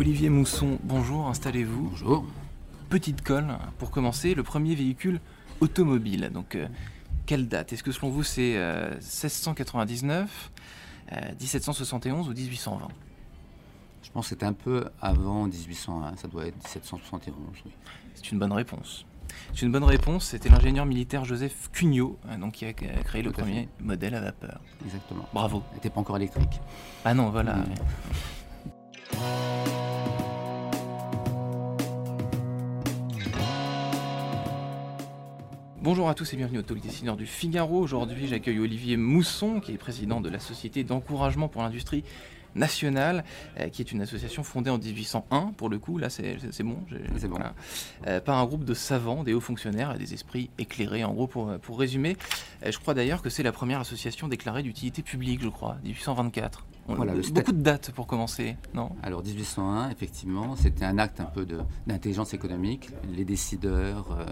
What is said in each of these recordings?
Olivier Mousson, bonjour, installez-vous. Bonjour. Petite colle, pour commencer, le premier véhicule automobile. Donc, euh, quelle date? Est-ce que selon vous c'est euh, 1699, euh, 1771 ou 1820 Je pense que c'est un peu avant 1801, ça doit être 1771, oui. C'est une bonne réponse. C'est une bonne réponse, c'était l'ingénieur militaire Joseph Cugnot euh, donc, qui a créé le premier modèle à vapeur. Exactement. Bravo. Elle n'était pas encore électrique. Ah non, voilà. Bonjour à tous et bienvenue au Talk Dessineur du Figaro. Aujourd'hui, j'accueille Olivier Mousson, qui est président de la Société d'encouragement pour l'industrie nationale, euh, qui est une association fondée en 1801, pour le coup, là c'est bon, j'ai- C'est bon. Euh, par un groupe de savants, des hauts fonctionnaires et des esprits éclairés, en gros, pour, pour résumer. Euh, je crois d'ailleurs que c'est la première association déclarée d'utilité publique, je crois, 1824. Voilà, le beaucoup de dates pour commencer, non? Alors 1801, effectivement, c'était un acte un peu d'intelligence économique. Les décideurs, euh,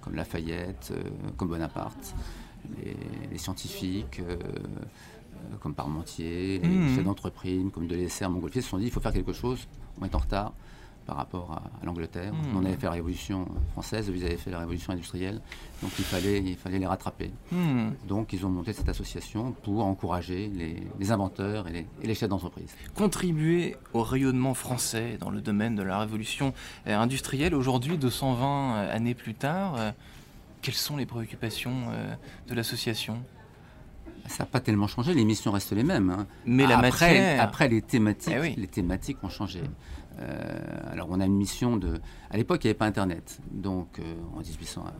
comme Lafayette, euh, comme Bonaparte, les, les scientifiques, euh, comme Parmentier, les Mhm. chefs d'entreprise, comme Delessert, Montgolfier, se sont dit il faut faire quelque chose, on est en retard par rapport à, à l'Angleterre. Mhm. On avait fait la Révolution française, ils avaient fait la Révolution industrielle, donc il fallait, il fallait les rattraper. Hmm. Donc ils ont monté cette association pour encourager les, les inventeurs et les, et les chefs d'entreprise. contribuer au rayonnement français dans le domaine de la révolution euh, industrielle. Aujourd'hui, 220 euh, années plus tard, euh, quelles sont les préoccupations de l'association? Ça n'a pas tellement changé, les missions restent les mêmes. hein. Mais la après, matière... Après, les thématiques, Eh oui. les thématiques ont changé. Euh, alors, on a une mission de. À l'époque, il n'y avait pas Internet, donc euh, en 1801.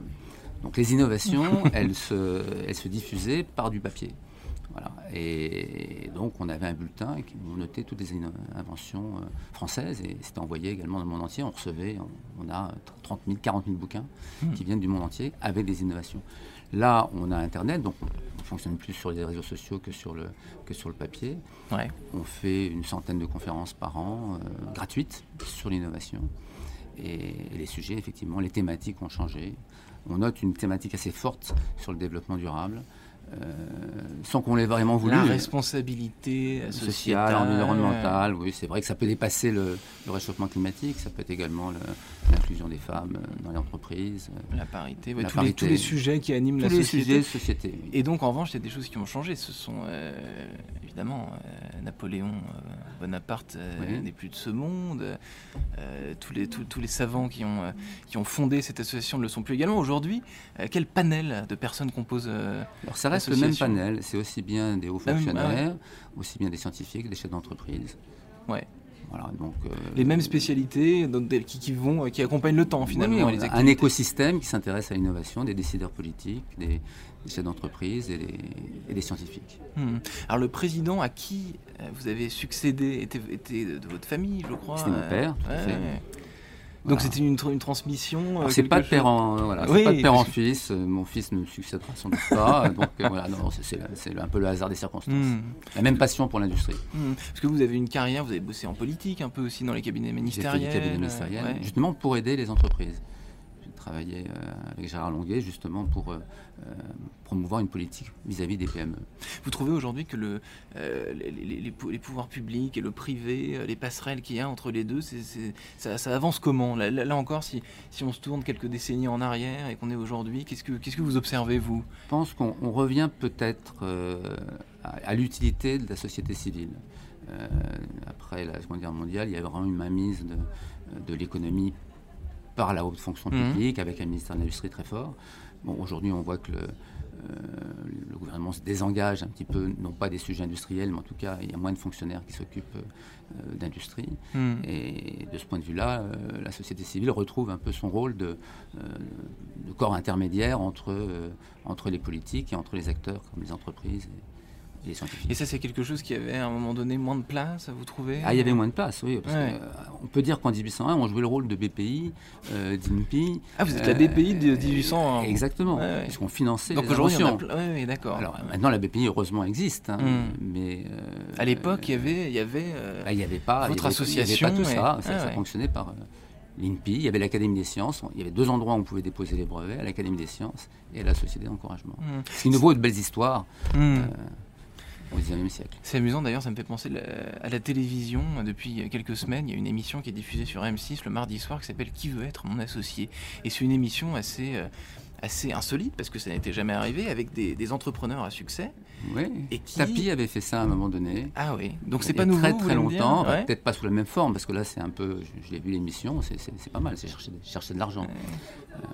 Donc, les innovations, elles, se, elles se diffusaient par du papier. Voilà. Et donc, on avait un bulletin qui notait toutes les inventions euh, françaises et c'était envoyé également dans le monde entier. On recevait, on, on a 30 000, 40 000 bouquins Hmm. qui viennent du monde entier avec des innovations. Là, on a Internet, donc on ne fonctionne plus sur les réseaux sociaux que sur le, que sur le papier. Ouais. On fait une centaine de conférences par an, euh, gratuites, sur l'innovation. Et, et les sujets, effectivement, les thématiques ont changé. On note une thématique assez forte sur le développement durable, euh, sans qu'on l'ait vraiment voulu. La responsabilité Sociale, environnementale, oui, c'est vrai que ça peut dépasser le, le réchauffement climatique, ça peut être également le- l'inclusion des femmes euh, dans les entreprises, euh, La parité, ouais, La tous, Les, tous les sujets qui animent la tous les société. sujets société. oui. Et donc, en revanche, il y a des choses qui ont changé. Ce sont euh, évidemment Napoléon Bonaparte Oui. n'est plus de ce monde. Tous, les, tous, tous les savants qui ont, qui ont fondé cette association ne le sont plus également. Aujourd'hui, quel panel de personnes compose Alors ça reste le même panel, c'est aussi bien des hauts Ah oui, fonctionnaires, aussi bien des scientifiques, des chefs d'entreprise. Ouais. Voilà, donc, euh, les mêmes spécialités qui, qui vont, euh, qui accompagnent le temps finalement oui, les un écosystème qui s'intéresse à l'innovation, des décideurs politiques, des, des chefs d'entreprise et des, et des scientifiques. Hmm. Alors le président à qui euh, vous avez succédé était, était de votre famille, je crois. C'était mon père, tout à ouais, fait. Donc c'était une, tr- une transmission. euh, c'est pas de père en, voilà, Oui, pas de père en fils, euh, mon fils ne me succédera sans doute pas, donc euh, voilà, c'est- un peu le hasard des circonstances. Hmm. La même passion pour l'industrie. Hmm. Parce que vous avez une carrière, vous avez bossé en politique un peu aussi dans les cabinets J'ai fait ministériels. du cabinet euh, ministériel, ouais. justement pour aider les entreprises. J'ai travaillé euh, avec Gérard Longuet justement pour euh, euh, promouvoir une politique vis-à-vis des PME. Vous trouvez aujourd'hui que le, les, les- les pou- les pouvoirs publics et le privé, les passerelles qu'il y a entre les deux, ça, ça avance comment? Là, encore, si, si on se tourne quelques décennies en arrière et qu'on est aujourd'hui, qu'est-ce que, qu'est-ce que vous observez, vous? Je pense qu'on on revient peut-être à, à l'utilité de la société civile. Euh, après la Seconde Guerre mondiale, il y a vraiment une mainmise de, de l'économie par la haute fonction Mhm. publique, avec un ministère de l'Industrie très fort. Bon, Aujourd'hui, on voit que le, euh, le gouvernement se désengage un petit peu, non pas des sujets industriels, mais en tout cas, il y a moins de fonctionnaires qui s'occupent euh, d'industrie. Hmm. Et de ce point de vue-là, euh, la société civile retrouve un peu son rôle de, de corps intermédiaire entre, entre les politiques et entre les acteurs comme les entreprises et les scientifiques. Et ça, c'est quelque chose qui avait à un moment donné moins de place, vous trouvez Ah, il y avait moins de place, oui. Parce Ouais. que, euh, on peut dire qu'en 1801, on jouait le rôle de BPI, euh, d'INPI. Ah, vous êtes la euh, BPI de 1801. Exactement, Ouais, puisqu'on finançait Donc aujourd'hui, on a. Oui, d'accord. Alors maintenant, la BPI, heureusement, existe. hein, Hmm. mais à l'époque, il y avait. Il y avait bah, il n'y avait pas, votre y avait- association il y avait pas tout et- ça. Ça, Ah, ça fonctionnait par l'INPI. Il y avait l'Académie des sciences. Il y avait deux endroits où on pouvait déposer les brevets, à l'Académie des sciences et à la Société d'encouragement. hmm, Ce qui nous vaut de belles histoires hmm. euh, au XIXe siècle. C'est amusant d'ailleurs, ça me fait penser à la télévision. Depuis quelques semaines, il y a une émission qui est diffusée sur M6 le mardi soir qui s'appelle Qui veut être mon associé? Et c'est une émission assez, euh, assez insolite parce que ça n'était jamais arrivé avec des, des entrepreneurs à succès. Oui. Et qui- Tapi avait fait ça à un moment donné. Ah oui, donc c'est pas nouveau. Très très longtemps, Ouais. peut-être pas sous la même forme, parce que là c'est un peu, je, je l'ai vu l'émission, c'est- pas mal, c'est chercher, chercher de l'argent.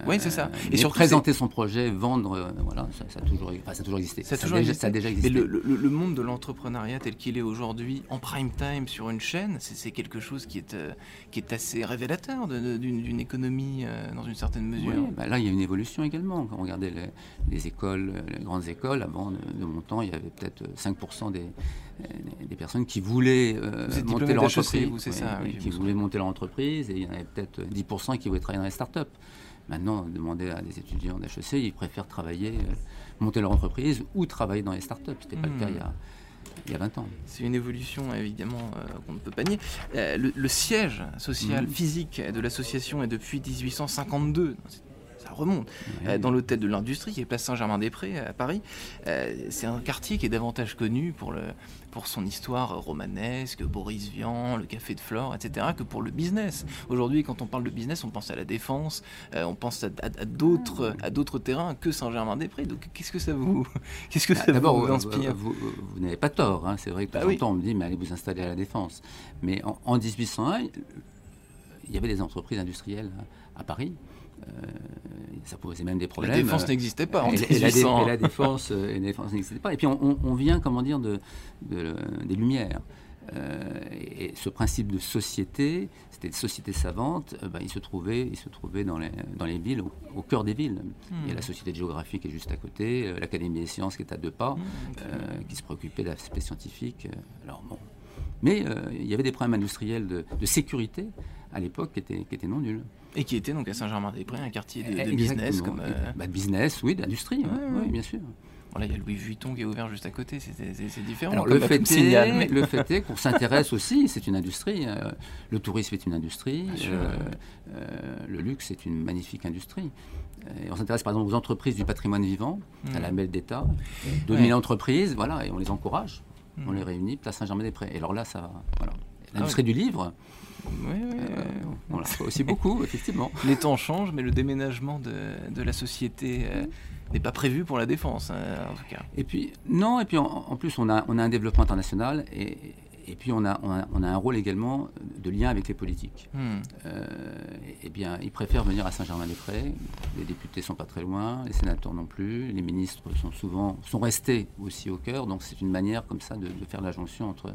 Oui, c'est ça. Euh, Et surtout, présenter son projet, vendre, euh, voilà, ça, ça a toujours, enfin, ça a toujours existé. Ça a toujours déjà, existé. ça a déjà Mais le, le- le monde de l'entrepreneuriat tel qu'il est aujourd'hui, en prime time sur une chaîne, c'est quelque chose qui est, euh, qui est assez révélateur d'une économie euh, dans une certaine mesure. Oui, bah là, il y a une évolution également. Quand on regardait les, les écoles, euh, les grandes écoles, avant de, de mon temps, il y avait peut-être 5% des, euh, des personnes qui voulaient euh, monter leur entreprise. vous, c'est ça, oui, je qui voulaient monter leur entreprise, et il y en avait peut-être 10% qui voulaient travailler dans les startups. Maintenant, demandez à des étudiants d'HEC, ils préfèrent travailler, euh, monter leur entreprise ou travailler dans les startups. Ce n'était pas Hmm. le cas il y, a, il y a 20 ans. C'est une évolution évidemment euh, qu'on ne peut pas nier. Euh, le, le siège social Mhm. physique de l'association est depuis 1852. Ça remonte. Euh, dans l'hôtel de l'industrie qui est place Saint-Germain-des-Prés à Paris. Euh, c'est un quartier qui est davantage connu pour, le, pour son histoire romanesque, Boris Vian, le café de Flore, etc., que pour le business. Aujourd'hui, quand on parle de business, on pense à la défense, euh, on pense à, à- à d'autres, à d'autres terrains que Saint-Germain-des-Prés. Donc, qu'est-ce que ça vous, qu'est-ce que Bah, ça D'abord, vous vous, inspire? vous- vous- vous n'avez pas tort. hein. C'est vrai que Bah oui. on me dit, mais allez vous installer à la Défense. Mais en, en 1801, il y avait des entreprises industrielles à, à Paris. Euh, ça posait même des La problèmes. défense n'existait pas en et, et la, dé- 1800. et la défense, euh, et la défense n'existait pas. Et puis on, vient, comment dire, de, de- des Lumières. Euh, et ce principe de société, c'était des sociétés savantes, euh, ben, il se trouvait, il se trouvait dans, les, dans les villes, au, au cœur des villes. Il y a la Société de géographie qui est juste à côté, euh, l'Académie des sciences qui est à deux pas, euh, qui se préoccupait de l'aspect scientifique. euh, alors bon. Mais euh, il y avait des problèmes industriels de, de sécurité à l'époque qui étaient non nuls. Et qui était donc à Saint-Germain-des-Prés, un quartier de, de Exactement. business. Comme, euh, Bah, de business, oui, d'industrie, Ouais, oui, ouais. oui, bien sûr. voilà, il y a Louis Vuitton qui est ouvert juste à côté, c'est- différent. Alors le fait, est, le fait est qu'on s'intéresse aussi, c'est une industrie. euh, le tourisme est une industrie. Euh, le luxe est une magnifique industrie. Et on s'intéresse par exemple aux entreprises du patrimoine vivant, à la belle d'État. 2000 Ouais. entreprises, voilà, et on les encourage. On Mm. les réunit, place Saint-Germain-des-Prés. Et alors là, ça va. Ah L'industrie du livre, euh, ouais. on la fait aussi beaucoup, effectivement. Les temps changent, mais le déménagement de, de la société euh, n'est pas prévu pour la défense, hein, en tout cas. Et puis, non, et puis en, en plus, on a, on a un développement international et, et puis on a, on, a, on a un rôle également de lien avec les politiques. Hmm. Euh, eh bien, ils préfèrent venir à Saint-Germain-des-Prés. Les députés sont pas très loin, les sénateurs non plus. Les ministres sont souvent sont restés aussi au cœur. Donc, c'est une manière comme ça de, de faire la jonction entre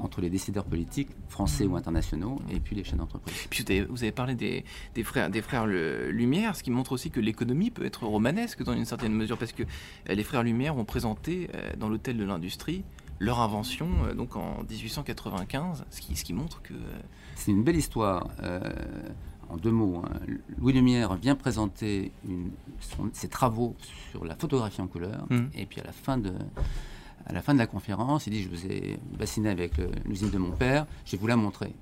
entre les décideurs politiques français ou internationaux et puis les chaînes d'entreprise. Puis vous avez, vous avez parlé des, des frères, des frères Le- Lumière, ce qui montre aussi que l'économie peut être romanesque dans une certaine mesure, parce que euh, les frères Lumière ont présenté euh, dans l'hôtel de l'industrie leur invention euh, donc en 1895, ce qui, ce qui montre que... euh, C'est une belle histoire. euh, en deux mots, hein. Louis Lumière vient présenter une- son- ses travaux sur la photographie en couleur, Mhm. et puis à la fin de, à la fin de la conférence, il dit Je vous ai bassiné avec l'usine de mon père, je vais vous la montrer.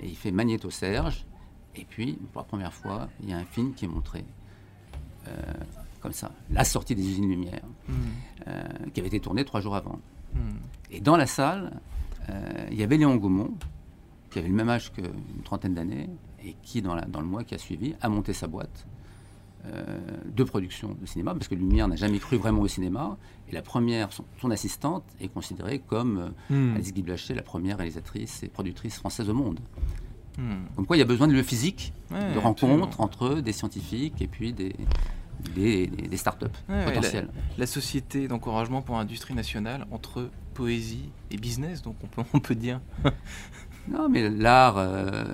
Et il fait Magnéto Serge, et puis pour la première fois, il y a un film qui est montré. euh, comme ça, la sortie des usines Lumière, euh, qui avait été tournée trois jours avant. Et dans la salle, euh, il y avait Léon Gaumont, qui avait le même âge qu'une trentaine d'années, et qui, dans, la- dans le mois qui a suivi, a monté sa boîte euh, de production de cinéma, parce que Lumière n'a jamais cru vraiment au cinéma. Et la première, son, son assistante, est considérée comme euh, Hmm. Alice Guy Blaché, la première réalisatrice et productrice française au monde. Hmm. Comme quoi, il y a besoin de lieu physique, Ouais, de rencontres entre des scientifiques et puis des, des, des- des start-up Ouais, ouais, potentielles. La société d'encouragement pour l'industrie nationale entre poésie et business, donc on peut, on peut dire. Non, mais l'art, euh,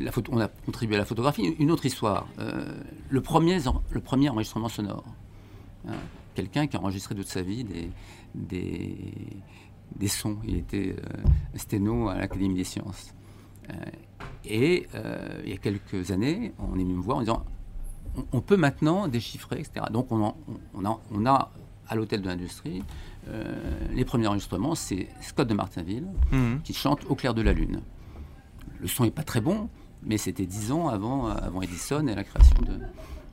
la photo, on a contribué à la photographie. Une autre histoire, euh, le, premier, le premier enregistrement sonore. hein. quelqu'un qui a enregistré toute sa vie des, des, des sons. Il était sténo à l'Académie des sciences. et il y a quelques années, on est venu me voir en disant on, peut maintenant déchiffrer, etc. Donc on, on, a, on a à l'hôtel de l'industrie les premiers enregistrements, c'est Scott de Martinville mhm. qui chante Au clair de la lune. Le son n'est pas très bon, mais c'était dix ans avant, avant Edison et la création de.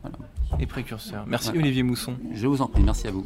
Voilà. Et précurseur. Merci Olivier Mousson. Je vous en prie, merci à vous.